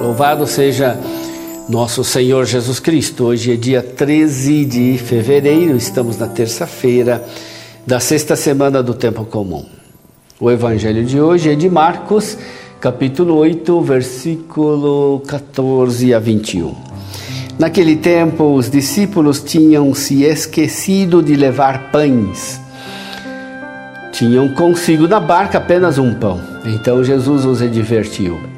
Louvado seja nosso Senhor Jesus Cristo. Hoje é dia 13 de fevereiro, estamos na terça-feira da sexta semana do tempo comum. O evangelho de hoje é de Marcos, capítulo 8, versículo 14 a 21. Naquele tempo, os discípulos tinham se esquecido de levar pães. Tinham consigo na barca apenas um pão. Então Jesus os advertiu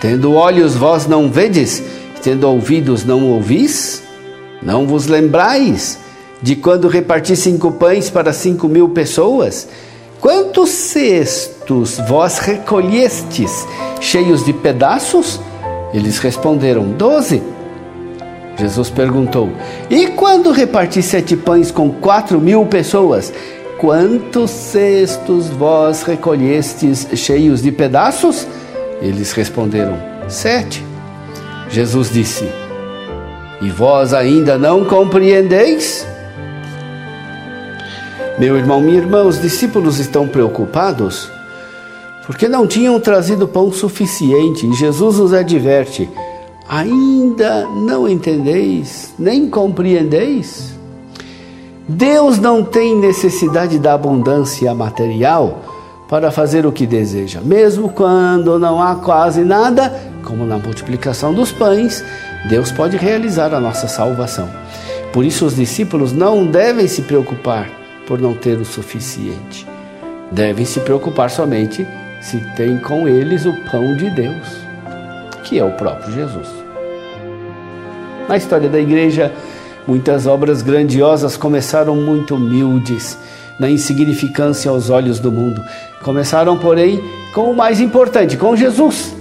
Tendo olhos vós não vedes, tendo ouvidos não ouvis? Não vos lembrais de quando reparti cinco pães para cinco mil pessoas? Quantos cestos vós recolhestes cheios de pedaços? Eles responderam: Doze. Jesus perguntou: E quando reparti sete pães com quatro mil pessoas? Quantos cestos vós recolhestes cheios de pedaços? Eles responderam: Sete. Jesus disse: E vós ainda não compreendeis? Meu irmão, minha irmã, os discípulos estão preocupados porque não tinham trazido pão suficiente e Jesus os adverte: Ainda não entendeis, nem compreendeis? Deus não tem necessidade da abundância material para fazer o que deseja. Mesmo quando não há quase nada, como na multiplicação dos pães, Deus pode realizar a nossa salvação. Por isso, os discípulos não devem se preocupar por não ter o suficiente. Devem se preocupar somente se têm com eles o pão de Deus, que é o próprio Jesus. Na história da igreja, muitas obras grandiosas começaram muito humildes na insignificância aos olhos do mundo. Começaram, porém, com o mais importante, com Jesus.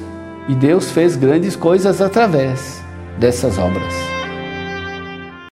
E Deus fez grandes coisas através dessas obras.